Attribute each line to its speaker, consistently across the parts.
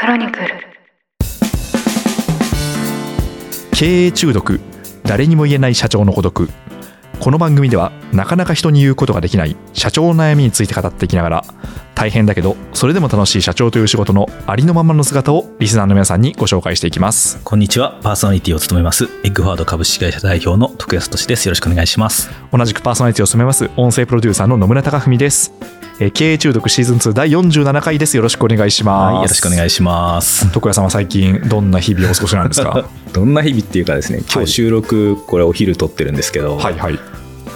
Speaker 1: クロニクル
Speaker 2: 経営中毒誰にも言えない社長の孤独この番組ではなかなか人に言うことができない社長の悩みについて語っていきながら大変だけどそれでも楽しい社長という仕事のありのままの姿をリスナーの皆さんにご紹介していきます
Speaker 3: こんにちは。パーソナリティを務めます、エッグファード株式会社代表の徳安俊です。よろしくお願いします。
Speaker 2: 同じくパーソナリティを務めます音声プロデューサーの野村貴文ですえー経営中毒シーズン2第47回です。よろしくお願いします、
Speaker 3: はい、よろしくお願いします。
Speaker 2: 徳谷さんは最近どんな日々をお過ごしなんですか？
Speaker 3: どんな日々っていうかですね、今日収録、これお昼撮ってるんですけど、
Speaker 2: はいはい、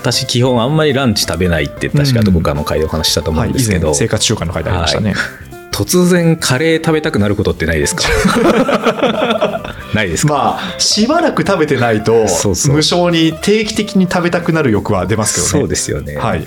Speaker 3: 私基本あんまりランチ食べないって確かどこかの回でお話ししたと思うんですけど、
Speaker 2: 生活習慣の書いてありましたね、
Speaker 3: 突然カレー食べたくなることってないですか？ないですか、
Speaker 2: まあしばらく食べてないと無性に定期的に食べたくなる欲は出ますけどね。
Speaker 3: そうですよね、
Speaker 2: はい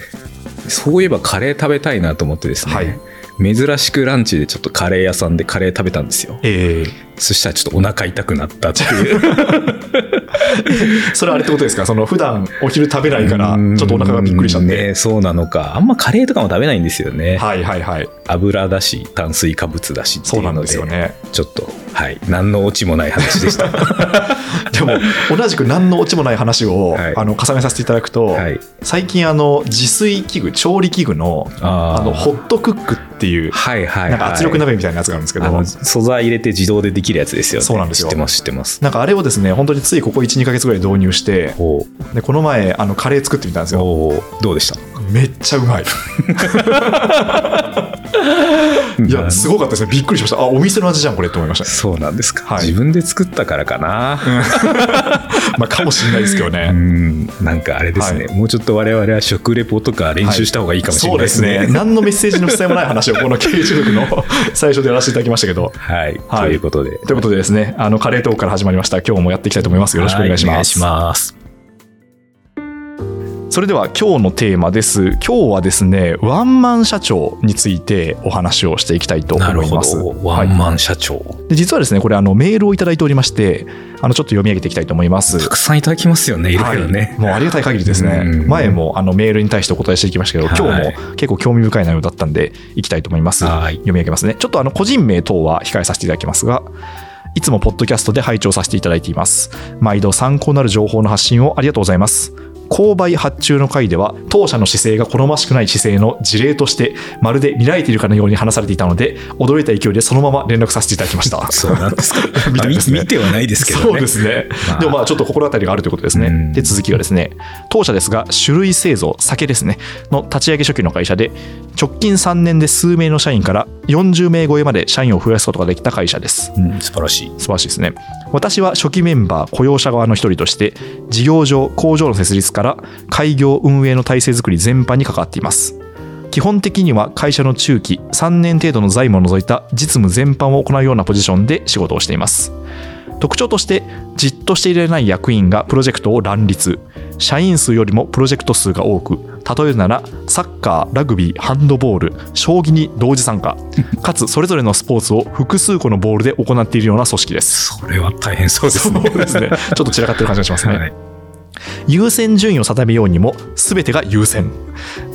Speaker 3: そういえばカレー食べたいなと思ってですね、
Speaker 2: はい。
Speaker 3: 珍しくランチでちょっとカレー屋さんでカレー食べたんですよ。
Speaker 2: え
Speaker 3: そしたらちょっとお腹痛くなったっていう。
Speaker 2: ー それはあれってことですか？その普段お昼食べないからちょっとお腹がびっくりしちゃって、
Speaker 3: ね、そうなのか。あんまカレーとかも食べないんですよね、
Speaker 2: はいはいはい。
Speaker 3: 油だし炭水化物だしって
Speaker 2: そなん
Speaker 3: いううので
Speaker 2: ですよね。
Speaker 3: ちょっとはい。何のオチもない話でした。
Speaker 2: でも同じく何のオチもない話を、
Speaker 3: はい。
Speaker 2: あの重ねさせていただくと、
Speaker 3: はい。
Speaker 2: 最近あの自炊器具調理器具の
Speaker 3: あ
Speaker 2: のホットクックっていう
Speaker 3: はいはいはい。
Speaker 2: なんか圧力鍋みたいなやつがあるんですけど、
Speaker 3: 素材入れて自動でできるやつですよね。
Speaker 2: そうなんですよ。
Speaker 3: 知ってます知ってます。
Speaker 2: なんかあれをですね本当についここ12か月ぐらい導入して
Speaker 3: お
Speaker 2: でこの前あのカレー作ってみたんですよ。
Speaker 3: おどうでした？
Speaker 2: めっちゃうまい いやすごかったですね。びっくりしました。あお店の味じゃんこれって思いました
Speaker 3: そうなんですか、
Speaker 2: はい。
Speaker 3: 自分で作ったからかな。
Speaker 2: まあかもしれないですけど
Speaker 3: う
Speaker 2: ね
Speaker 3: ん。なんかあれですね、
Speaker 2: は
Speaker 3: もうちょっと我々は食レポとか練習した方がいいかもしれ
Speaker 2: そうで
Speaker 3: ない。ですすね、
Speaker 2: ね何のメッセージの付箋もない話をこの経営中毒の 最初でやらせていただきましたけど。
Speaker 3: はい、
Speaker 2: はい。
Speaker 3: ということで。
Speaker 2: ということでですねあのカレートークから始まりました。今日もやっていきたいと思います。よろしくお願いします,、
Speaker 3: はお願いします
Speaker 2: それでは今日のテーマです。今日はですねワンマン社長についてお話をしていきたいと思います。
Speaker 3: ど。ワンマン社長、
Speaker 2: で実はですねこれあのメールをいただいておりましてあのちょっと読み上げていきたいと思います。
Speaker 3: たくさんいただきますよねい。ろいろね、
Speaker 2: はいもうありがたい限りですね。
Speaker 3: うん。
Speaker 2: 前もあのメールに対してお答えしていきましたけど今
Speaker 3: はい。
Speaker 2: 日も結構興味深い内容だったんでいきたいと思います。
Speaker 3: はい。
Speaker 2: 読み上げますね。ちょっとあの個人名等は控えさせていただきますがいつもポッドキャストで拝聴させていただいています。毎度参考になる情報の発信をありがとうございます購買発注の回では当社の姿勢が好ましくない姿勢の事例としてまるで見られているかのように話されていたので驚いた勢いでそのまま連絡させていただきました。
Speaker 3: そうなんですか。見てはないですけどね。
Speaker 2: そうですね。
Speaker 3: まあ。
Speaker 2: でもまあちょっと心当たりがあるということですね。
Speaker 3: うん。
Speaker 2: で、続きがですね、当社ですが、種類製造、酒ですね、の立ち上げ初期の会社で、直近3年で数名の社員から40名超えまで社員を増やすことができた会社です。
Speaker 3: うん。素晴らしい。
Speaker 2: 素晴らしいですね。私は初期メンバー、雇用者側の一人として、事業所、工場の設立から開業運営の体制づくり全般に関わっています。基本的には会社の中期3年程度の財務を除いた実務全般を行うようなポジションで仕事をしています。特徴としてじっとしていられない役員がプロジェクトを乱立。社員数よりもプロジェクト数が多く。例えるならサッカーラグビーハンドボール将棋に同時参加。かつそれぞれのスポーツを複数個のボールで行っているような組織です。
Speaker 3: それは大変そうです
Speaker 2: そう
Speaker 3: ね。
Speaker 2: ですねちょっと散らかってる感じがしますね、
Speaker 3: はい。
Speaker 2: 優先順位を定めようにも全てが優先。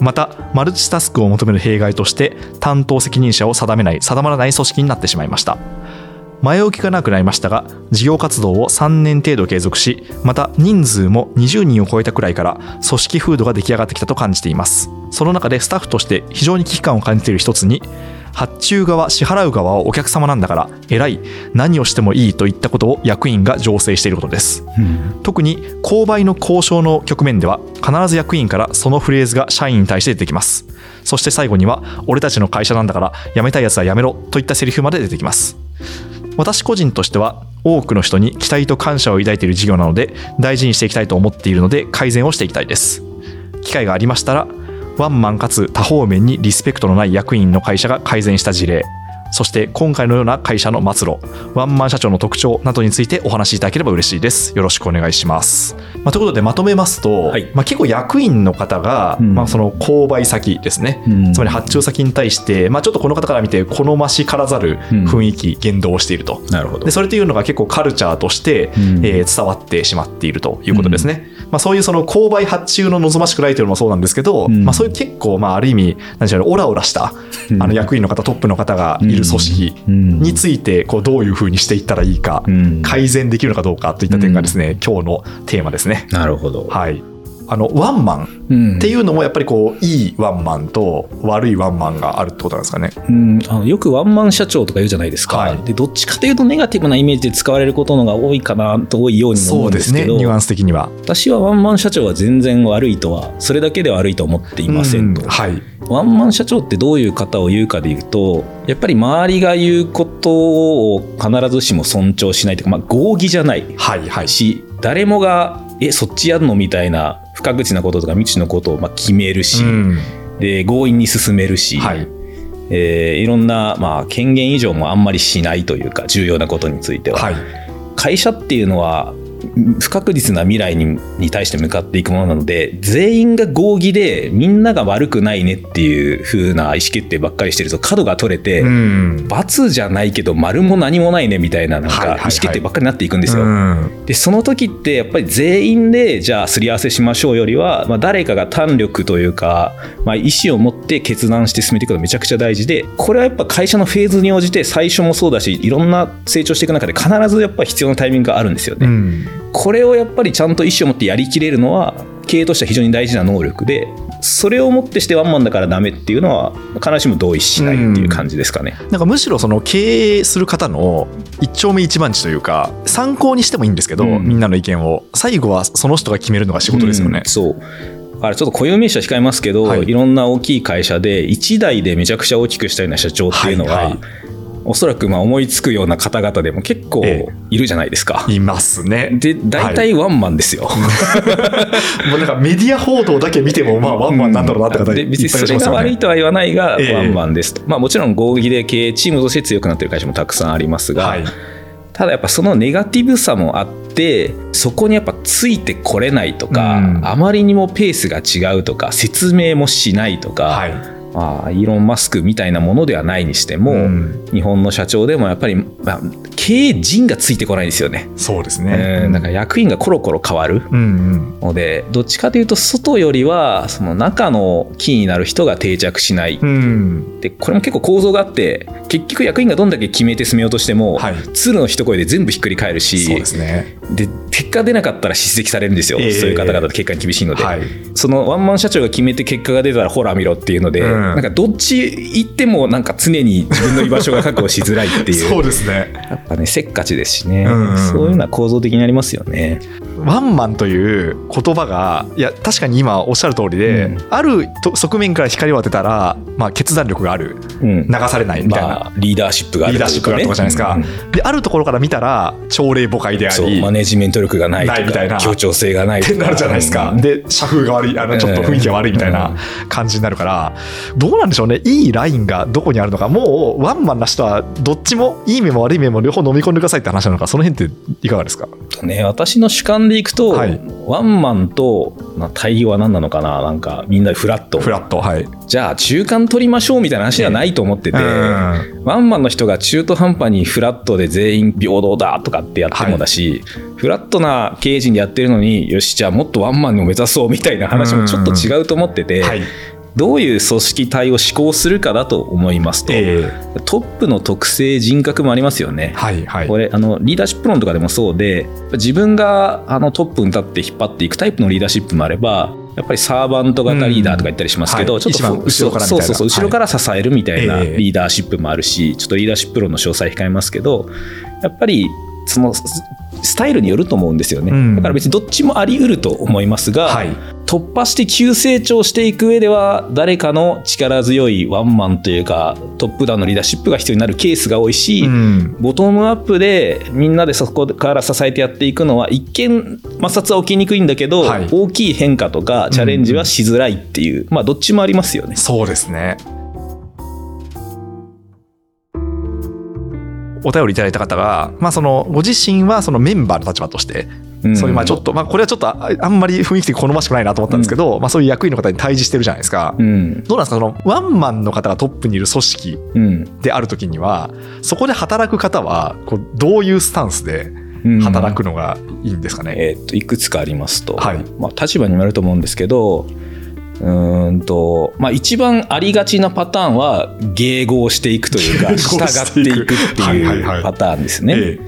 Speaker 2: またマルチタスクを求める弊害として担当責任者を定めない定まらない組織になってしまいました前置きがなくなりましたが事業活動を3年程度継続しまた人数も20人を超えたくらいから組織風土が出来上がってきたと感じています。その中でスタッフとして非常に危機感を感じている一つに発注側支払う側はお客様なんだから偉い何をしてもいいといったことを役員が醸成していることです。
Speaker 3: うん。
Speaker 2: 特に購買の交渉の局面では必ず役員からそのフレーズが社員に対して出てきます。そして最後には俺たちの会社なんだから辞めたいやつは辞めろといったセリフまで出てきます私個人としては多くの人に期待と感謝を抱いている事業なので大事にしていきたいと思っているので改善をしていきたいです。機会がありましたらワンマンかつ多方面にリスペクトのない役員の会社が改善した事例。そして今回のような会社の末路ワンマン社長の特徴などについてお話しいただければ嬉しいです。よろしくお願いします、まあ、ということでまとめますと、
Speaker 3: はい。
Speaker 2: まあ、結構役員の方が、
Speaker 3: うん。
Speaker 2: まあ、その購買先ですね、
Speaker 3: うん。
Speaker 2: つまり発注先に対して、まあ、ちょっとこの方から見て好ましからざる雰囲気、言動をしていると。
Speaker 3: なるほど。
Speaker 2: でそれというのが結構カルチャーとして、
Speaker 3: うん。
Speaker 2: えー伝わってしまっているということですね。まあ、そういうその購買発注の望ましくないというのもそうなんですけど、
Speaker 3: うん。
Speaker 2: まあ、そういう結構まあある意味なんでしょうねオラオラした
Speaker 3: うん。
Speaker 2: あの役員の方トップの方がいる組織についてこうどういうふうにしていったらいいか、
Speaker 3: うん。
Speaker 2: 改善できるのかどうかといった点がですね、今日のテーマですね。
Speaker 3: なるほど。
Speaker 2: はい、あのワンマン
Speaker 3: うん。
Speaker 2: っていうのもやっぱりこういいワンマンと悪いワンマンがあるってことなんですかね。
Speaker 3: うん、あのよくワンマン社長とか言うじゃないですか、
Speaker 2: はい。
Speaker 3: でどっちかというとネガティブなイメージで使われることのが多いかなと多いようにも思うんですけど
Speaker 2: ニュアンス的には。
Speaker 3: 私はワンマン社長は全然悪いとはそれだけでは悪いと思っていませんと、
Speaker 2: うん。はい、
Speaker 3: ワンマン社長ってどういう方を言うかで言うとやっぱり周りが言うことを必ずしも尊重しないというか、まあ、合議じゃない。
Speaker 2: はいはい。
Speaker 3: し誰もがえそっちやるのみたいな不可口なこととか未知のことをまあ決めるし、
Speaker 2: うん。
Speaker 3: で強引に進めるし、
Speaker 2: はい。
Speaker 3: えーいろんな、まあ、権限以上もあんまりしないというか重要なことについては、
Speaker 2: はい。
Speaker 3: 会社っていうのは不確実な未来にに対して向かっていくものなので全員が合議でみんなが悪くないねっていう風な意思決定ばっかりしてると角が取れて、
Speaker 2: うん
Speaker 3: 罰じゃないけど丸も何もないねみたいななんか意思決定ばっかりになっていくんですよ。
Speaker 2: うん
Speaker 3: でその時ってやっぱり全員でじゃあすり合わせしましょうよりは、まあ、誰かが胆力というか、まあ、意思を持って決断して進めていくのがめちゃくちゃ大事でこれはやっぱ会社のフェーズに応じて最初もそうだしいろんな成長していく中で必ずやっぱり必要なタイミングがあるんですよね。
Speaker 2: うん
Speaker 3: これをやっぱりちゃんと意思を持ってやりきれるのは経営としては非常に大事な能力でそれをもってしてワンマンだからダメっていうのは必ずしも同意しないっていう感じですかね。
Speaker 2: なんかむしろその経営する方の一丁目一番地というか参考にしてもいいんですけど、
Speaker 3: うん。
Speaker 2: みんなの意見を。最後はその人が決めるのが仕事ですよね。
Speaker 3: うん。そう。あれちょっと固有名詞は控えますけど、
Speaker 2: はい。
Speaker 3: い、ろんな大きい会社で一代でめちゃくちゃ大きくしたような社長っていうのは、
Speaker 2: はいはい
Speaker 3: おそらくまあ思いつくような方々でも結構
Speaker 2: え
Speaker 3: いるじゃないですか。
Speaker 2: いますね。
Speaker 3: で大体ワンマンですよ。
Speaker 2: もうなんかメディア報道だけ見てもまあワンマンなんだろうなって方
Speaker 3: で別にそれが。悪いとは言わないが、
Speaker 2: ええ
Speaker 3: ワンマンですと、まあ、もちろん合議で経営チームとして強くなっている会社もたくさんありますが、
Speaker 2: はい
Speaker 3: ただやっぱそのネガティブさもあってそこにやっぱついてこれないとか、
Speaker 2: うん
Speaker 3: あまりにもペースが違うとか説明もしないとか、
Speaker 2: はい
Speaker 3: まあ、イーロン・マスクみたいなものではないにしても、
Speaker 2: うん。
Speaker 3: 日本の社長でもやっぱり、まあ、経営陣がついてこないですよね。
Speaker 2: そうです
Speaker 3: う
Speaker 2: ね。
Speaker 3: ん、なんか役員がコロコロ変わる
Speaker 2: うんうん。
Speaker 3: のでどっちかというと外よりはその中のキーになる人が定着しない、
Speaker 2: うん。
Speaker 3: でこれも結構構造があって結局役員がどんだけ決めて進めようとしても、
Speaker 2: はい。
Speaker 3: 鶴の一声で全部ひっくり返るし
Speaker 2: そうですね。
Speaker 3: で結果出なかったら叱責されるんですよ、
Speaker 2: ええ。
Speaker 3: そういう方々って結果に厳しいので、
Speaker 2: はい。
Speaker 3: そのワンマン社長が決めて結果が出たらほら見ろっていうので、
Speaker 2: うん。
Speaker 3: なんかどっち行ってもなんか常に自分の居場所が確保しづらいっていう。
Speaker 2: そうですね。
Speaker 3: やっぱねせっかちですしね、
Speaker 2: うんうん
Speaker 3: そういうのは構造的にありますよね。
Speaker 2: ワンマンという言葉がいや確かに今おっしゃる通りで、
Speaker 3: うん。
Speaker 2: あると側面から光を当てたら、まあ、決断力がある。
Speaker 3: うん。
Speaker 2: 流されないみたいな、
Speaker 3: まあ、リーダーシップがある
Speaker 2: リーダーシップがあるとかじゃないですか、
Speaker 3: うん。うん
Speaker 2: であるところから見たら朝礼誤解であ
Speaker 3: そう
Speaker 2: り
Speaker 3: マネジメント力がないと
Speaker 2: ないみたいな。
Speaker 3: か協調性がない
Speaker 2: ってなるじゃないですか、
Speaker 3: うん。
Speaker 2: で社風が悪いあのちょっと雰囲気が悪いみたいな感じになるから、どうなんでしょうね。いいラインがどこにあるのか。もうワンマンな人はどっちもいい面も悪い面も両方飲み込んでくださいって話なのか。その辺っていかがですか？
Speaker 3: とね、私の主観でいくと、
Speaker 2: はい。
Speaker 3: ワンマンとまあ対応は何なのかな。なんかみんなでフラット。
Speaker 2: フラットはい
Speaker 3: じゃあ中間取りましょうみたいな話ではないと思ってて、
Speaker 2: うん。
Speaker 3: ワンマンの人が中途半端にフラットで全員平等だとかってやってもだし、フラットな経営陣でやってるのによしじゃあもっとワンマンを目指そうみたいな話もちょっと違うと思ってて、
Speaker 2: はい。
Speaker 3: どういう組織体を施行するかだと思いますと、
Speaker 2: ええ。
Speaker 3: トップの特性人格もありますよね。
Speaker 2: はいはい。
Speaker 3: これあのリーダーシップ論とかでもそうで自分があのトップに立って引っ張っていくタイプのリーダーシップもあればやっぱりサーバント型リーダーとか言ったりしますけど、
Speaker 2: うん。
Speaker 3: ちょっと
Speaker 2: 後ろから
Speaker 3: そうそうそう後ろから支えるみたいなリーダーシップもあるし、ちょっとリーダーシップ論の詳細控えますけどやっぱりそのススタイルによると思うんですよね、
Speaker 2: うん。
Speaker 3: だから別にどっちもあり得ると思いますが、
Speaker 2: はい
Speaker 3: 突破して急成長していく上では誰かの力強いワンマンというかトップダウンのリーダーシップが必要になるケースが多いし、
Speaker 2: うん
Speaker 3: ボトムアップでみんなでそこから支えてやっていくのは一見摩擦は起きにくいんだけど、
Speaker 2: はい
Speaker 3: 大きい変化とかチャレンジはしづらいっていう、まあどっちもありますよね。
Speaker 2: そうですね。お便りいただいた方が、まあ、そのご自身はそのメンバーの立場として、
Speaker 3: うん
Speaker 2: そういうまあちょっと、まあ、これはちょっとああんまり雰囲気的に好ましくないなと思ったんですけど、まあ、そういう役員の方に対峙してるじゃないですか。
Speaker 3: うん。
Speaker 2: どうなんですか？そのワンマンの方がトップにいる組織
Speaker 3: うん。
Speaker 2: であるときにはそこで働く方はこうどういうスタンスで
Speaker 3: うん。
Speaker 2: 働くのがいいんですかね？
Speaker 3: えーっといくつかありますと、
Speaker 2: はい。
Speaker 3: まあ、立場にもよると思うんですけどうーんと、まあ、一番ありがちなパターンは迎合していくというか従っていくって
Speaker 2: い
Speaker 3: うパターンですね。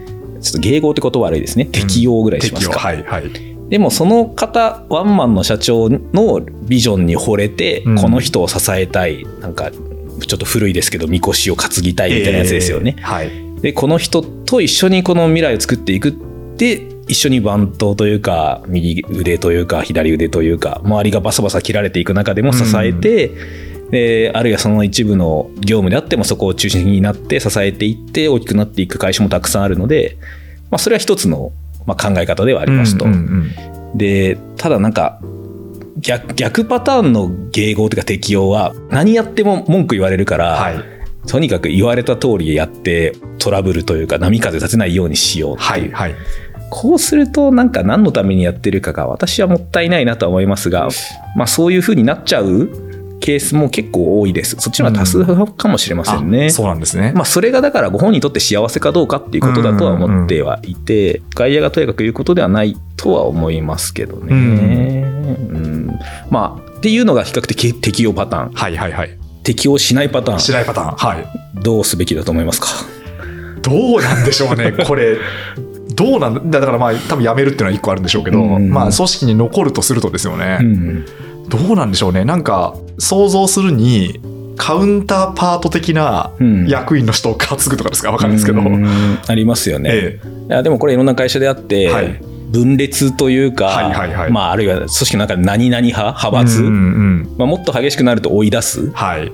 Speaker 2: ええ
Speaker 3: ちょっと迎合ってこと悪いですね。適応ぐらいしますか、
Speaker 2: 適用。はいはい。
Speaker 3: でもその方ワンマンの社長のビジョンに惚れて、
Speaker 2: うん。
Speaker 3: この人を支えたい。なんかちょっと古いですけどみこしを担ぎたいみたいなやつですよね。
Speaker 2: ええはい。
Speaker 3: でこの人と一緒にこの未来を作っていくって一緒に番頭というか右腕というか左腕というか周りがバサバサ切られていく中でも支えて、であるいはその一部の業務であってもそこを中心になって支えていって大きくなっていく会社もたくさんあるので、まあ、それは一つの、まあ、考え方ではありますと。
Speaker 2: うんうん
Speaker 3: でただなんか逆逆パターンの迎合というか適用は何やっても文句言われるから、
Speaker 2: はい。
Speaker 3: とにかく言われた通りやってトラブルというか波風立てないようにしようっていう、
Speaker 2: はいはい。
Speaker 3: こうするとなんか何のためにやってるかが私はもったいないなとは思いますが、まあ、そういうふうになっちゃうケースも結構多いですそっちの方が多数派かもしれませんね。
Speaker 2: あそうなんですね。
Speaker 3: まあ、それがだからご本人にとって幸せかどうかっていうことだとは思ってはいて、外野がとにかく言うことではないとは思いますけどね。うんまあ、っていうのが比較的適用パターン。
Speaker 2: はいはいはい。
Speaker 3: 適用しないパターン。
Speaker 2: しないパターン。はい。
Speaker 3: どうすべきだと思いますか？
Speaker 2: どうなんでしょうね、これ。どうなんだだからまあ多分辞めるっていうのは一個あるんでしょうけど、
Speaker 3: うん
Speaker 2: まあ組織に残るとするとですよね、
Speaker 3: うん。
Speaker 2: どうなんでしょうね。なんか想像するにカウンターパート的な
Speaker 3: うん。
Speaker 2: 役員の人を担ぐとかですか？分かるんですけど、
Speaker 3: うん。ありますよね。
Speaker 2: え。
Speaker 3: いやでもこれいろんな会社であって、
Speaker 2: はい。
Speaker 3: 分裂というか、
Speaker 2: はいはいはい。
Speaker 3: まあ、あるいは組織の中で何々派派閥、
Speaker 2: うんうんうん。
Speaker 3: まあ、もっと激しくなると追い出す。
Speaker 2: はい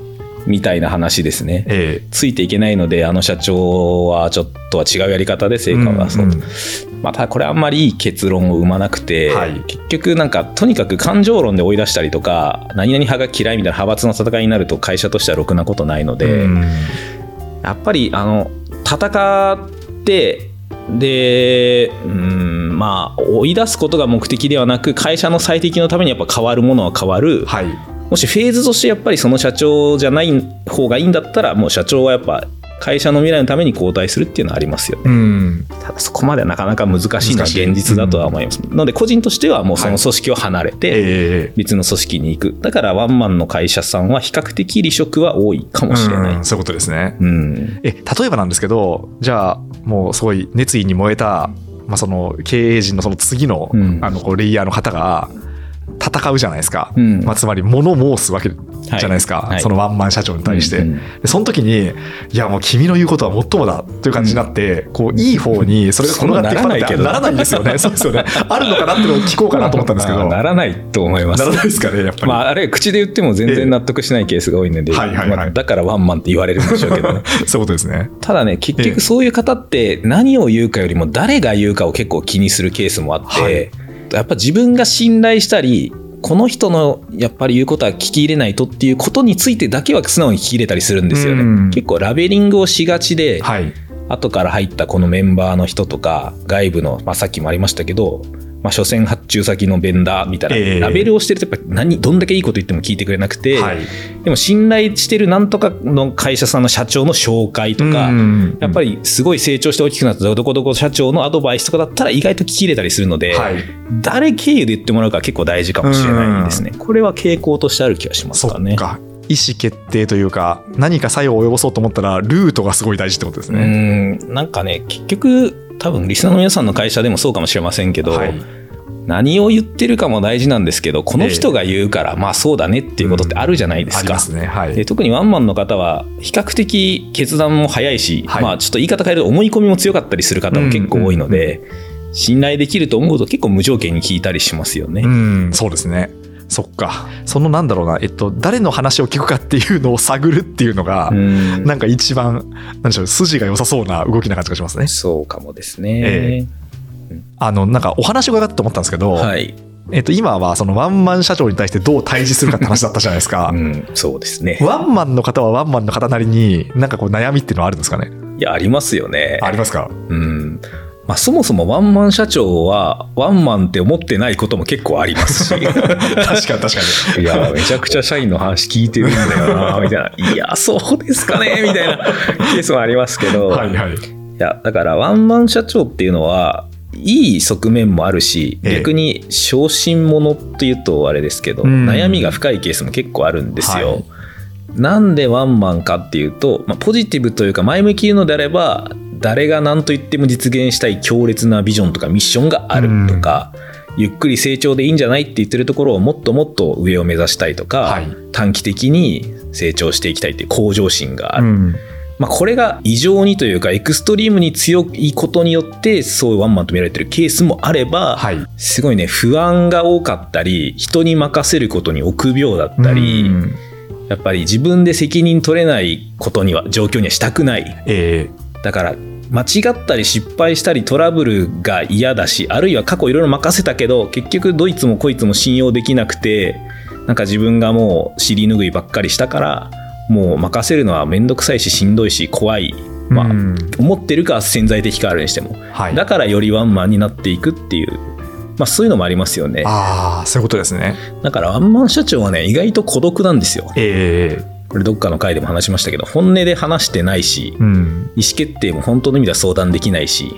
Speaker 3: みたいな話ですね。
Speaker 2: え
Speaker 3: ついていけないのであの社長はちょっとは違うやり方で成果を出そうと、
Speaker 2: うんうん。
Speaker 3: まあ、ただこれあんまりいい結論を生まなくて、
Speaker 2: はい。
Speaker 3: 結局なんかとにかく感情論で追い出したりとか何々派が嫌いみたいな派閥の戦いになると会社としてはろくなことないので、
Speaker 2: うん。
Speaker 3: やっぱりあの戦ってでうんまあ追い出すことが目的ではなく会社の最適のためにやっぱ変わるものは変わる、
Speaker 2: はい
Speaker 3: もしフェーズとしてやっぱりその社長じゃない方がいいんだったらもう社長はやっぱ会社の未来のために交代するっていうのはありますよね。
Speaker 2: うん
Speaker 3: ただそこまではなかなか難しいのは現実だとは思います。なので個人としてはもうその組織を離れて
Speaker 2: ええ
Speaker 3: 別の組織に行く。だからワンマンの会社さんは比較的離職は多いかもしれない。
Speaker 2: うんそういうことですね
Speaker 3: うん。
Speaker 2: え例えばなんですけどじゃあもうすごい熱意に燃えた、まあ、その経営陣のその次の,、
Speaker 3: うん
Speaker 2: あのこうレイヤーの方が戦うじゃないですか、
Speaker 3: うん。
Speaker 2: まあ、つまり物申すわけじゃないですか、
Speaker 3: はい。はい
Speaker 2: そのワンマン社長に対して、
Speaker 3: うんうん
Speaker 2: でその時にいやもう君の言うことはもっともだという感じになって、こういい方にそれが転がってきたって
Speaker 3: そうならないけど。
Speaker 2: ならないんですよね。そうですよねあるのかなっていうのを聞こうかなと思ったんですけど。
Speaker 3: まあならないと思います。
Speaker 2: ならないですかねやっぱり、
Speaker 3: まあ、あれ口で言っても全然納得しないケースが多いので、
Speaker 2: はいはいはい。
Speaker 3: まあだからワンマンって言われるんでしょうけどね。
Speaker 2: そういうことですね。
Speaker 3: ただね結
Speaker 2: ええ
Speaker 3: 局そういう方って何を言うかよりも誰が言うかを結構気にするケースもあって、
Speaker 2: はい
Speaker 3: やっぱ自分が信頼したりこの人のやっぱり言うことは聞き入れないとっていうことについてだけは素直に聞き入れたりするんですよね、
Speaker 2: うん。
Speaker 3: 結構ラベリングをしがちで、
Speaker 2: はい。
Speaker 3: 後から入ったこのメンバーの人とか外部の、まあ、さっきもありましたけど、まあ、所詮発注先のベンダーみたいな、
Speaker 2: ええ。
Speaker 3: ラベルをしてるとやっぱ何どんだけいいこと言っても聞いてくれなくて、
Speaker 2: はい。
Speaker 3: でも信頼してるなんとかの会社さんの社長の紹介とか、
Speaker 2: うん
Speaker 3: やっぱりすごい成長して大きくなったどこどこ社長のアドバイスとかだったら意外と聞き入れたりするので、
Speaker 2: はい。
Speaker 3: 誰経由で言ってもらうか結構大事かもしれないですね。これは傾向としてある気がします
Speaker 2: そ
Speaker 3: か。ね。
Speaker 2: 意思決定というか何か作用を及ぼそうと思ったらルートがすごい大事ってことです
Speaker 3: う
Speaker 2: ね。
Speaker 3: ん。なんかね結局多分リスナーの皆さんの会社でもそうかもしれませんけど、
Speaker 2: はい。
Speaker 3: 何を言ってるかも大事なんですけどこの人が言うから、まあそうだねっていうことってあるじゃないですか。で特にワンマンの方は比較的決断も早いし、
Speaker 2: はい。
Speaker 3: まあちょっと言い方変えると思い込みも強かったりする方も結構多いので、信頼できると思うと結構無条件に聞いたりしますよね。
Speaker 2: うん、そうですね。そっか。そのなんだろうな、えっと、誰の話を聞くかっていうのを探るっていうのが、
Speaker 3: うん
Speaker 2: なんか一番、なんでしょう、筋が良さそうな動きな感じがしますね。
Speaker 3: そうかもですね。
Speaker 2: えあの、なんかお話を伺って思ったんですけど、
Speaker 3: はい、
Speaker 2: えっと、今はそのワンマン社長に対してどう対峙するかって話だったじゃないですか
Speaker 3: う。ん、そうですね。
Speaker 2: ワンマンの方はワンマンの方なりに、なんかこう悩みっていうのはあるんですかね？
Speaker 3: いやありますよね。
Speaker 2: ありますか？
Speaker 3: うんまあ、そもそもワンマン社長はワンマンって思ってないことも結構ありますし。
Speaker 2: 確かに確かに。
Speaker 3: いや、めちゃくちゃ社員の話聞いてるんだよな、みたいな。いや、そうですかね、みたいなケースもありますけど、
Speaker 2: はいはい。
Speaker 3: やだからワンマン社長っていうのはいい側面もあるし、
Speaker 2: ええ
Speaker 3: 逆に小心者っていうとあれですけど、
Speaker 2: うん
Speaker 3: 悩みが深いケースも結構あるんですよ。
Speaker 2: はい
Speaker 3: なんでワンマンかっていうと、まあ、ポジティブというか前向きのであれば誰が何と言っても実現したい強烈なビジョンとかミッションがあるとか、ゆっくり成長でいいんじゃないって言ってるところをもっともっと上を目指したいとか、
Speaker 2: はい。
Speaker 3: 短期的に成長していきたいっていう向上心がある。
Speaker 2: うん。
Speaker 3: まあ、これが異常にというかエクストリームに強いことによってそういうワンマンと見られてるケースもあれば、
Speaker 2: はい。
Speaker 3: すごいね不安が多かったり人に任せることに臆病だったり、
Speaker 2: うん。
Speaker 3: やっぱり自分で責任取れないことには状況にはしたくない。
Speaker 2: え
Speaker 3: だから間違ったり失敗したりトラブルが嫌だしあるいは過去いろいろ任せたけど結局どいつもこいつも信用できなくてなんか自分がもう尻拭いばっかりしたからもう任せるのは面倒くさいししんどいし怖い、
Speaker 2: ー
Speaker 3: まあ
Speaker 2: うん。
Speaker 3: 思ってるか潜在的かあるにしても。
Speaker 2: はい。
Speaker 3: だからよりワンマンになっていくっていう、まあ、そういうのもありますよね。
Speaker 2: ああそういうことですね。
Speaker 3: だからワンマン社長はね意外と孤独なんですよ。
Speaker 2: ええ
Speaker 3: これどっかの回でも話しましたけど本音で話してないし
Speaker 2: うん。
Speaker 3: 意思決定も本当の意味では相談できないし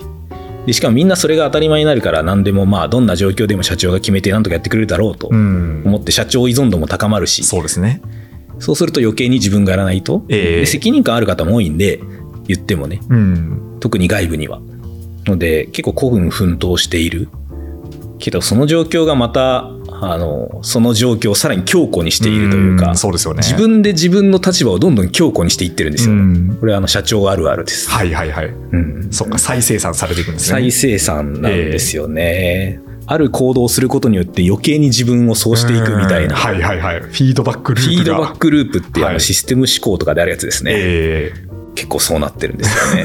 Speaker 3: でしかもみんなそれが当たり前になるから何でもまあどんな状況でも社長が決めて何とかやってくれるだろうと
Speaker 2: うん。
Speaker 3: 思って社長依存度も高まるし、
Speaker 2: そうですね。
Speaker 3: そうすると余計に自分がやらないと、
Speaker 2: ええ。
Speaker 3: で責任感ある方も多いんで言ってもね。
Speaker 2: うん。
Speaker 3: 特に外部には。ので結構孤軍奮闘している。けどその状況がまたあのその状況をさらに強固にしているというか
Speaker 2: んそうですよね。
Speaker 3: 自分で自分の立場をどんどん強固にしていってるんですよ、
Speaker 2: うん。
Speaker 3: これはあの社長あるあるです、
Speaker 2: はいはいはい。
Speaker 3: うん、
Speaker 2: そっか再生産されていくんですね。
Speaker 3: 再生産なんですよね、ある行動をすることによって余計に自分をそうしていくみたいな、
Speaker 2: うんはいはいはい。フィードバックル
Speaker 3: フィードバックループっていうあ
Speaker 2: はい。
Speaker 3: のシステム思考とかであるやつですね、
Speaker 2: え
Speaker 3: 結構そうなってるんですよね。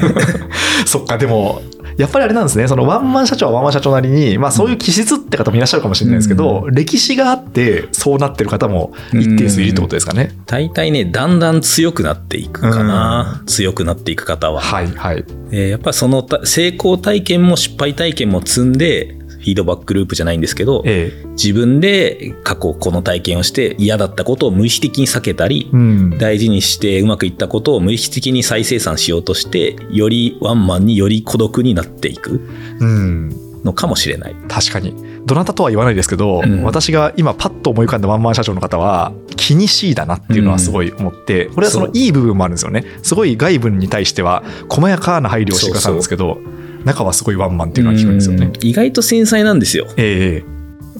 Speaker 2: え そっかでもやっぱりあれなんですね。そのワンマン社長はワンマン社長なりに、まあ、そういう気質って方もいらっしゃるかもしれないですけど、歴史があってそうなってる方も一定数いるってことですかね、
Speaker 3: 大体ねだんだん強くなっていくかな、強くなっていく方は、
Speaker 2: はいはい。
Speaker 3: えーやっぱりそのた成功体験も失敗体験も積んでフィードバックループじゃないんですけど、
Speaker 2: ええ。
Speaker 3: 自分で過去この体験をして嫌だったことを無意識的に避けたり、
Speaker 2: うん。
Speaker 3: 大事にしてうまくいったことを無意識的に再生産しようとしてよりワンマンにより孤独になっていく
Speaker 2: うん。
Speaker 3: のかもしれない。
Speaker 2: 確かに。どなたとは言わないですけど、
Speaker 3: うん。
Speaker 2: 私が今パッと思い浮かんだワンマン社長の方は気にしいだなっていうのはすごい思って、これはその
Speaker 3: そう
Speaker 2: いい部分もあるんですよね。すごい外部に対しては細やかな配慮をしてくださるんですけど中はすごいワンマンっていうのは聞くんですよね。
Speaker 3: うん。意外と繊細なんですよ。
Speaker 2: ええ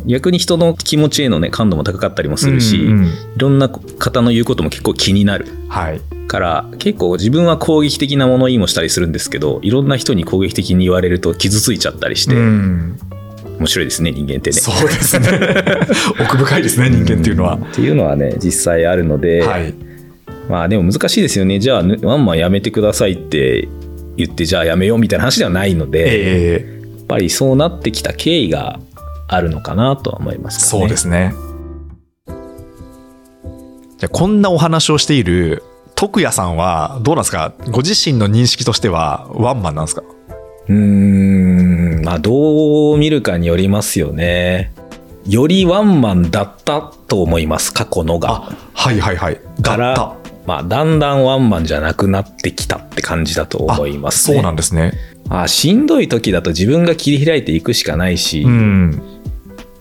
Speaker 3: 逆に人の気持ちへのね感度も高かったりもするし、
Speaker 2: うんうん。
Speaker 3: いろんな方の言うことも結構気になる。
Speaker 2: はい。
Speaker 3: から結構自分は攻撃的な物言いもしたりするんですけどいろんな人に攻撃的に言われると傷ついちゃったりして、
Speaker 2: うん。
Speaker 3: 面白いですね人間ってね。
Speaker 2: そうですね。奥深いですね人間っていうのは。
Speaker 3: ん、っていうのはね実際あるので、
Speaker 2: はい。
Speaker 3: まあでも難しいですよね。じゃあワンマンやめてくださいって言ってじゃあやめようみたいな話ではないので、
Speaker 2: ええ
Speaker 3: やっぱりそうなってきた経緯があるのかなとは思いますかね。
Speaker 2: そうですね。じゃあこんなお話をしている徳也さんはどうなんですか？ご自身の認識としてはワンマンなんですか？
Speaker 3: うーんまあどう見るかによりますよね。よりワンマンだったと思います過去のが。
Speaker 2: あはいはいはい。
Speaker 3: から
Speaker 2: だった。
Speaker 3: まあだんだんワンマンじゃなくなってきたって感じだと思いますね。
Speaker 2: そうなんですね。
Speaker 3: あしんどい時だと自分が切り開いていくしかないし、
Speaker 2: うん。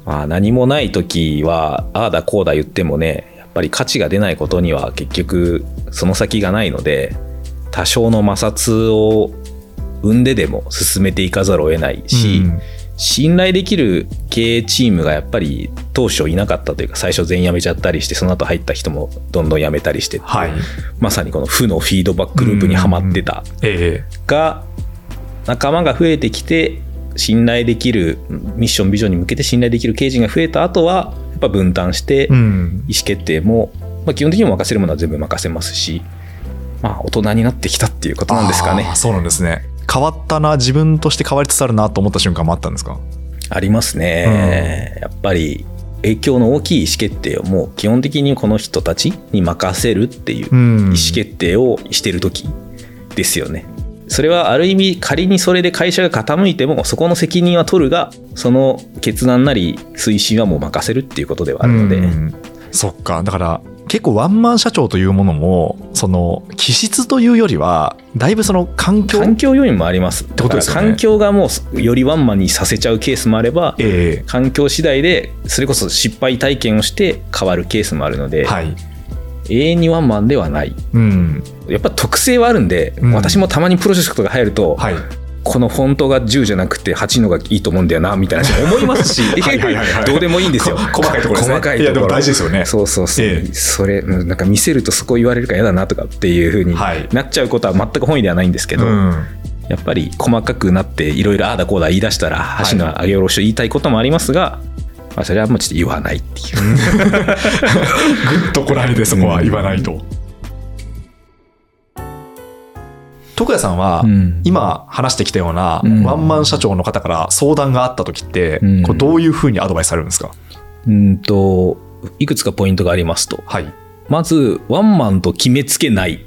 Speaker 3: まあ、何もない時はああだこうだ言ってもねやっぱり価値が出ないことには結局その先がないので多少の摩擦を生んででも進めていかざるを得ないし、
Speaker 2: うん
Speaker 3: 信頼できる経営チームがやっぱり当初いなかったというか最初全員辞めちゃったりしてその後入った人もどんどん辞めたりしてって
Speaker 2: はい。
Speaker 3: まさにこの負のフィードバックループにはまってた。
Speaker 2: え
Speaker 3: が仲間が増えてきて信頼できるミッションビジョンに向けて信頼できる経営陣が増えた後はやっぱ分担して意思決定も、まあ、基本的にも任せるものは全部任せますし、まあ、大人になってきたっていうことなんですかね。
Speaker 2: そうなんですね変わったな自分として変わりつつあるなと思った瞬間もあったんですか？
Speaker 3: ありますね、やっぱり影響の大きい意思決定をもう基本的にこの人たちに任せるっていう意
Speaker 2: うん。
Speaker 3: 思決定をしてる時ですよね。それはある意味仮にそれで会社が傾いてもそこの責任は取るがその決断なり推進はもう任せるっていうことではあるので、
Speaker 2: うん。そっか。だから結構ワンマン社長というものもその気質というよりはだいぶその環境？
Speaker 3: 環境要因もあります。
Speaker 2: てことですよね。
Speaker 3: 環境がもうよりワンマンにさせちゃうケースもあれば
Speaker 2: え
Speaker 3: 環境次第でそれこそ失敗体験をして変わるケースもあるので、
Speaker 2: えはい。
Speaker 3: 永遠にワンマンではない。
Speaker 2: うん。
Speaker 3: やっぱ特性はあるんで、
Speaker 2: うん。
Speaker 3: 私もたまにプロジェクトが入ると、
Speaker 2: はい
Speaker 3: このフォントが10じゃなくて8のがいいと思うんだよなみたいな思いますしどうでもいいんですよ。
Speaker 2: こ細かいところ
Speaker 3: 細かいところ。
Speaker 2: いやでも大事ですよね。
Speaker 3: そうそうそう、
Speaker 2: ええ。
Speaker 3: それうんなんか見せるとそこ言われるから嫌だなとかっていうふうに
Speaker 2: はい。
Speaker 3: なっちゃうことは全く本意ではないんですけど、
Speaker 2: うん。
Speaker 3: やっぱり細かくなっていろいろああだこうだ言い出したら箸の上げ下ろしを言いたいこともありますが、まあ、それはもうちょっと言わないっていう。
Speaker 2: ぐっとこらえてそこは言わないと。徳谷さんは、
Speaker 3: うん。
Speaker 2: 今話してきたような、
Speaker 3: うん。
Speaker 2: ワンマン社長の方から相談があった時って、
Speaker 3: うん。
Speaker 2: こうどういうふうにアドバイスされるんですか？
Speaker 3: うんといくつかポイントがありますと。
Speaker 2: はい。
Speaker 3: まずワンマンと決めつけない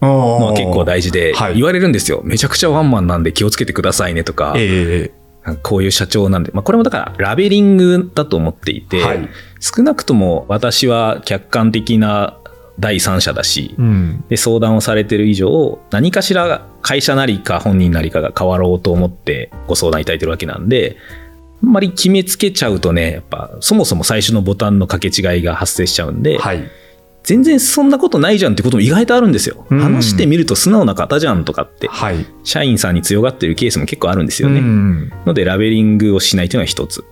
Speaker 3: のは結構大事で、
Speaker 2: はい。
Speaker 3: 言われるんですよ。めちゃくちゃワンマンなんで気をつけてくださいねとか、
Speaker 2: ええ。
Speaker 3: なんかこういう社長なんで、まあ、これもだからラベリングだと思っていて、
Speaker 2: はい。
Speaker 3: 少なくとも私は客観的な第三者だし、
Speaker 2: うん。
Speaker 3: で相談をされてる以上何かしら会社なりか本人なりかが変わろうと思ってご相談いただいてるわけなんであんまり決めつけちゃうとねやっぱそもそも最初のボタンの掛け違いが発生しちゃうんで、
Speaker 2: はい。
Speaker 3: 全然そんなことないじゃんってことも意外とあるんですよ、
Speaker 2: うん
Speaker 3: 話してみると素直な方じゃんとかって
Speaker 2: はい。
Speaker 3: 社員さんに強がってるケースも結構あるんですよね、
Speaker 2: うん
Speaker 3: のでラベリングをしないというのが一つ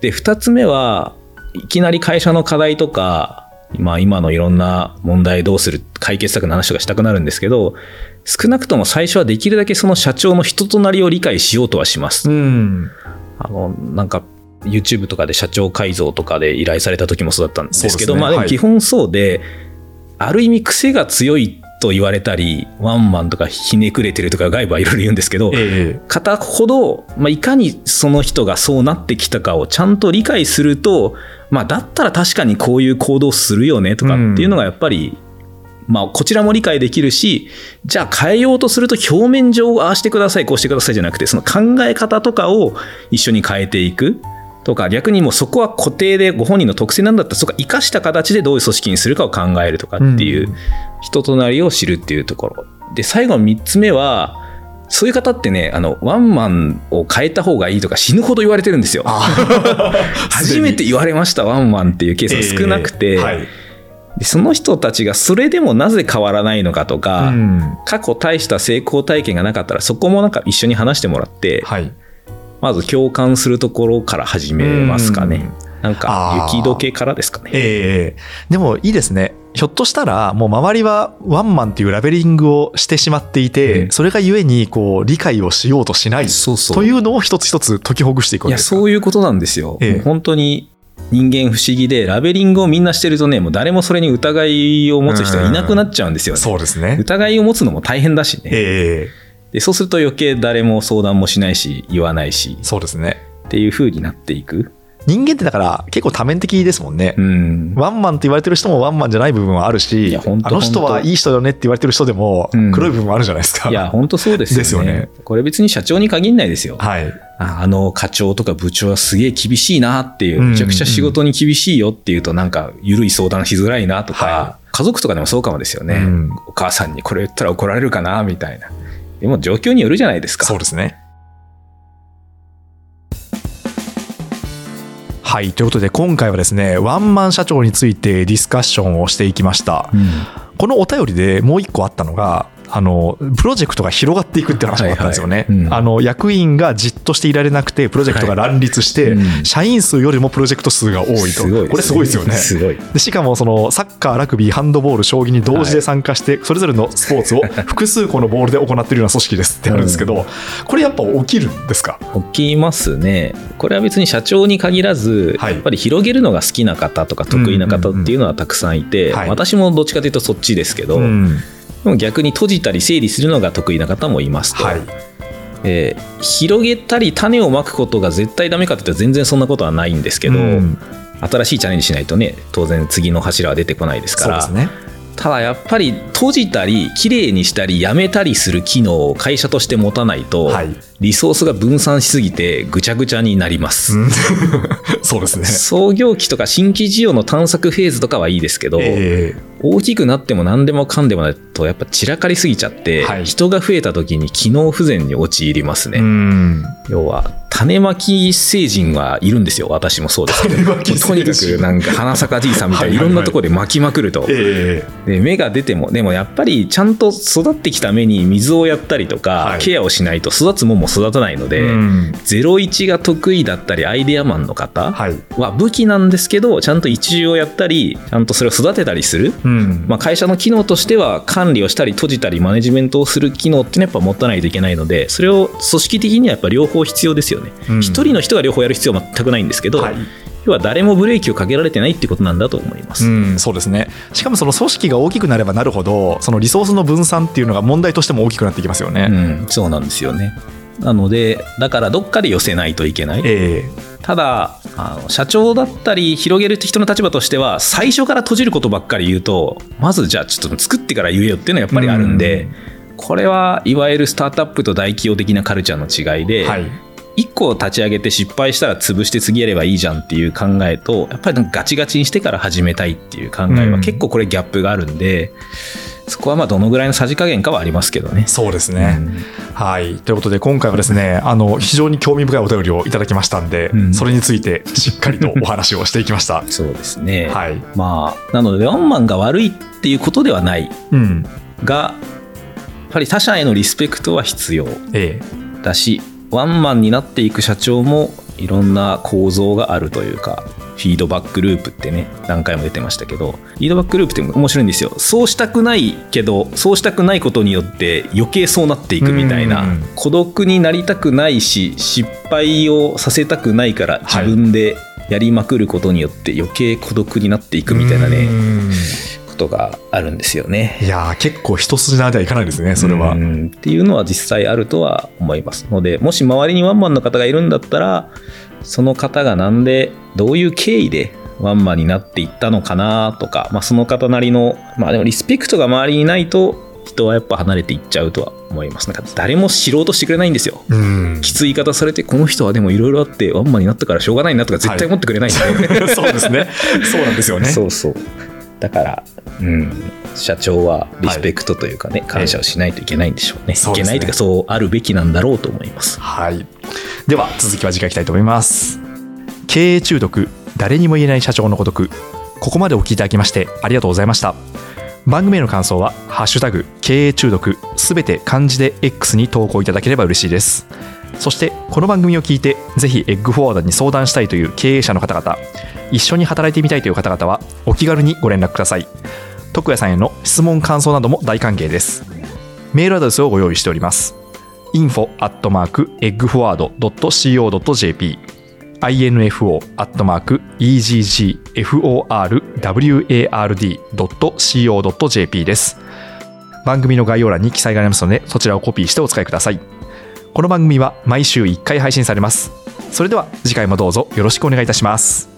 Speaker 3: で二つ目はいきなり会社の課題とか、まあ、今のいろんな問題どうする解決策の話とかしたくなるんですけど少なくとも最初はできるだけその社長の人となりを理解しようとはします、
Speaker 2: うん。
Speaker 3: あのなんか YouTube とかで社長改造とかで依頼された時もそうだったんですけど
Speaker 2: ねはい
Speaker 3: まあでも基本そうで、ある意味癖が強いと言われたりワンマンとかひねくれてるとか外部はいろいろ言うんですけど、
Speaker 2: ええ
Speaker 3: 方ほど、まあ、いかにその人がそうなってきたかをちゃんと理解すると、まあ、だったら確かにこういう行動するよねとかっていうのがやっぱり、まあ、こちらも理解できるしじゃあ変えようとすると表面上ああしてくださいこうしてくださいじゃなくてその考え方とかを一緒に変えていく。とか逆にもうそこは固定でご本人の特性なんだったらそこは生かした形でどういう組織にするかを考えるとかっていう
Speaker 2: うん。
Speaker 3: 人となりを知るっていうところで最後の3つ目はそういう方ってねあのワンマンを変えた方がいいとか死ぬほど言われてるんですよ。初めて言われましたワンマンっていうケースが少なくて、
Speaker 2: ええはい。
Speaker 3: でその人たちがそれでもなぜ変わらないのかとか、
Speaker 2: うん。
Speaker 3: 過去大した成功体験がなかったらそこもなんか一緒に話してもらって、
Speaker 2: はい。
Speaker 3: まず共感するところから始めますかね。なんか雪解けからですかね。
Speaker 2: ええでもいいですね。ひょっとしたら、もう周りはワンマンっていうラベリングをしてしまっていて、
Speaker 3: うん。
Speaker 2: それがゆえに、こう、理解をしようとしないというのを一つ一つ解きほぐしていくわ
Speaker 3: いや
Speaker 2: けですか？
Speaker 3: そういうことなんですよ、
Speaker 2: ええ。
Speaker 3: もう本当に人間不思議でラベリングをみんなしてるとねもう誰もそれに疑いを持つ人がいなくなっちゃうんですよね、
Speaker 2: そうですね。
Speaker 3: 疑いを持つのも大変だしね、
Speaker 2: ええ
Speaker 3: でそうすると余計誰も相談もしないし言わないし
Speaker 2: そうですね。
Speaker 3: っていう風になっていく。
Speaker 2: 人間ってだから結構多面的ですもんね。
Speaker 3: うん。
Speaker 2: ワンマンって言われてる人もワンマンじゃない部分はあるし、あの人はいい人よねって言われてる人でも
Speaker 3: うん。
Speaker 2: 黒い部分もあるじゃないですか。
Speaker 3: いや本当そうですよね。
Speaker 2: ですよね。
Speaker 3: これ別に社長に限んないですよ、
Speaker 2: はい。
Speaker 3: ああの課長とか部長はすげえ厳しいなっていう、
Speaker 2: うん。
Speaker 3: めちゃくちゃ仕事に厳しいよっていうとなんか緩い相談しづらいなとか、
Speaker 2: は
Speaker 3: 家族とかでもそうかもですよね、
Speaker 2: うん。
Speaker 3: お母さんにこれ言ったら怒られるかなみたいなでも状況によるじゃないですか
Speaker 2: そうですね。はい。ということで、今回はですね、ワンマン社長についてディスカッションをしていきました。
Speaker 3: うん
Speaker 2: このお便りでもう一個あったのが、あの、プロジェクトが広がっていくって話があったんですよね。
Speaker 3: はいはい。うん。
Speaker 2: あの、役員がじっとしていられなくて、プロジェクトが乱立して、
Speaker 3: はいうん。
Speaker 2: 社員数よりもプロジェクト数が多いと。これすごいですよね。
Speaker 3: すごい。
Speaker 2: でしかもそのサッカー、ラグビー、ハンドボール、将棋に同時で参加して、それぞれのスポーツを 複数個のボールで行っているような組織ですってあるんですけど、これやっぱ起きるんですか？
Speaker 3: 起きますね。これは別に社長に限らず、
Speaker 2: はい。
Speaker 3: やっぱり広げるのが好きな方とか得意な方っていうのはたくさんいて、
Speaker 2: はい。
Speaker 3: 私もどっちかというとそっちですけど、
Speaker 2: うん
Speaker 3: でも逆に閉じたり整理するのが得意な方もいますと、
Speaker 2: はい。
Speaker 3: えー広げたり種をまくことが絶対ダメかって言ったら全然そんなことはないんですけど、
Speaker 2: うん
Speaker 3: 新しいチャレンジしないとね当然次の柱は出てこないですから
Speaker 2: そうですね。
Speaker 3: ただやっぱり閉じたり綺麗にしたりやめたりする機能を会社として持たないと、
Speaker 2: はい
Speaker 3: リソースが分散しすぎてぐちゃぐちゃになります、
Speaker 2: うん。そうですね。
Speaker 3: 創業期とか新規事業の探索フェーズとかはいいですけど、
Speaker 2: え
Speaker 3: 大きくなっても何でもかんでもないとやっぱ散らかりすぎちゃって、
Speaker 2: はい。
Speaker 3: 人が増えた時に機能不全に陥りますね。要は種まき星人はいるんですよ。私もそうですけど。とにかくなんか花咲かじいさんみたいにいろんなところで巻きまくると。
Speaker 2: え。
Speaker 3: で芽が出てもでもやっぱりちゃんと育ってきた芽に水をやったりとか、
Speaker 2: はい。
Speaker 3: ケアをしないと育つもんも育たないの
Speaker 2: え
Speaker 3: で、
Speaker 2: うん。
Speaker 3: 01が得意だったりアイデアマンの方
Speaker 2: は
Speaker 3: 武器なんですけどちゃんと一重をやったりちゃんとそれを育てたりする。
Speaker 2: うん。
Speaker 3: まあ、会社の機能としては管理をしたり閉じたりマネジメントをする機能っていうのはやっぱ持たないといけないのでそれを組織的にはやっぱ両方必要ですよね。
Speaker 2: うん。
Speaker 3: 一、人の人が両方やる必要は全くないんですけど、
Speaker 2: はい。
Speaker 3: 要は誰もブレーキをかけられてないってことなんだと思います、
Speaker 2: うん、そうですね。しかもその組織が大きくなればなるほど、そのリソースの分散っていうのが問題としても大きくなってきますよね。
Speaker 3: うん、そうなんですよねなのでだからどっかで寄せないといけない。
Speaker 2: え
Speaker 3: ただあの社長だったり広げる人の立場としては最初から閉じることばっかり言うとまずじゃあちょっと作ってから言えよっていうのはやっぱりあるんで、これはいわゆるスタートアップと大企業的なカルチャーの違い
Speaker 2: え
Speaker 3: で、
Speaker 2: はい。
Speaker 3: 1個立ち上げて失敗したら潰して次やればいいじゃんっていう考えとやっぱりガチガチにしてから始めたいっていう考え
Speaker 2: うん。
Speaker 3: は結構これギャップがあるんで、そこはまあどのぐらいのさじ加減かはありますけどね。
Speaker 2: そうですね。はい。ということで、今回はですね、あの、非常に興味深いお便りをいただきましたんで、
Speaker 3: うん
Speaker 2: それについてしっかりとお話をしていきました。
Speaker 3: そうですね、
Speaker 2: はい。
Speaker 3: まあなのでワンマンが悪いっていうことではない
Speaker 2: うん。
Speaker 3: がやっぱり他者へのリスペクトは必要
Speaker 2: え
Speaker 3: だしワンマンになっていく社長もいろんな構造があるというかフィードバックループってね何回も出てましたけどフィードバックループって面白いんですよ。そうしたくないけどそうしたくないことによって余計そうなっていくみたいな
Speaker 2: うん。
Speaker 3: 孤独になりたくないし失敗をさせたくないから自分でやりまくることによって余計孤独になってい
Speaker 2: え
Speaker 3: くみたいなね
Speaker 2: うん。
Speaker 3: ことがあるんですよね。
Speaker 2: いやー結構一筋縄ではいかないですね、それは。
Speaker 3: うん。っていうのは実際あるとは思いますのでもし周りにワンマンの方がいるんだったらその方がなんでどういう経緯でワンマンになっていったのかなとか、まあ、その方なりのまあでもリスペクトが周りにないと人はやっぱ離れていっちゃうとは思いますなんか誰も知ろうとしてくれないんですよ
Speaker 2: うん。
Speaker 3: きつい言い方されてこの人はでもいろいろあってワンマンになったからしょうがないなとか絶対思ってくれないんで、
Speaker 2: そうですね。そうなんですよね。
Speaker 3: そうそうだから、うん、社長はリスペクトというかね、感謝をしないといけないんでしょうね。
Speaker 2: そうですね
Speaker 3: いけないというかそうあるべきなんだろうと思います。
Speaker 2: はい。では、続きは次回いきたいと思います。経営中毒、誰にも言えない社長のごとく、ここまでお聞きいただきましてありがとうございました。番組への感想は、ハッシュタグ、経営中毒、すべて漢字で X に投稿いただければ嬉しいです。そして、この番組を聞いて、ぜひエッグフォワードに相談したいという経営者の方々、一緒に働いてみたいという方々は、お気軽にご連絡ください。徳谷さんへの質問感想なども大歓迎です。メールアドレスをご用意しております。info アットマークエッグフォワード .co.jp info アットマーク eggforward.co.jp です。番組の概要欄に記載がありますので、そちらをコピーしてお使いください。この番組は毎週1回配信されます。それでは次回もどうぞよろしくお願いいたします。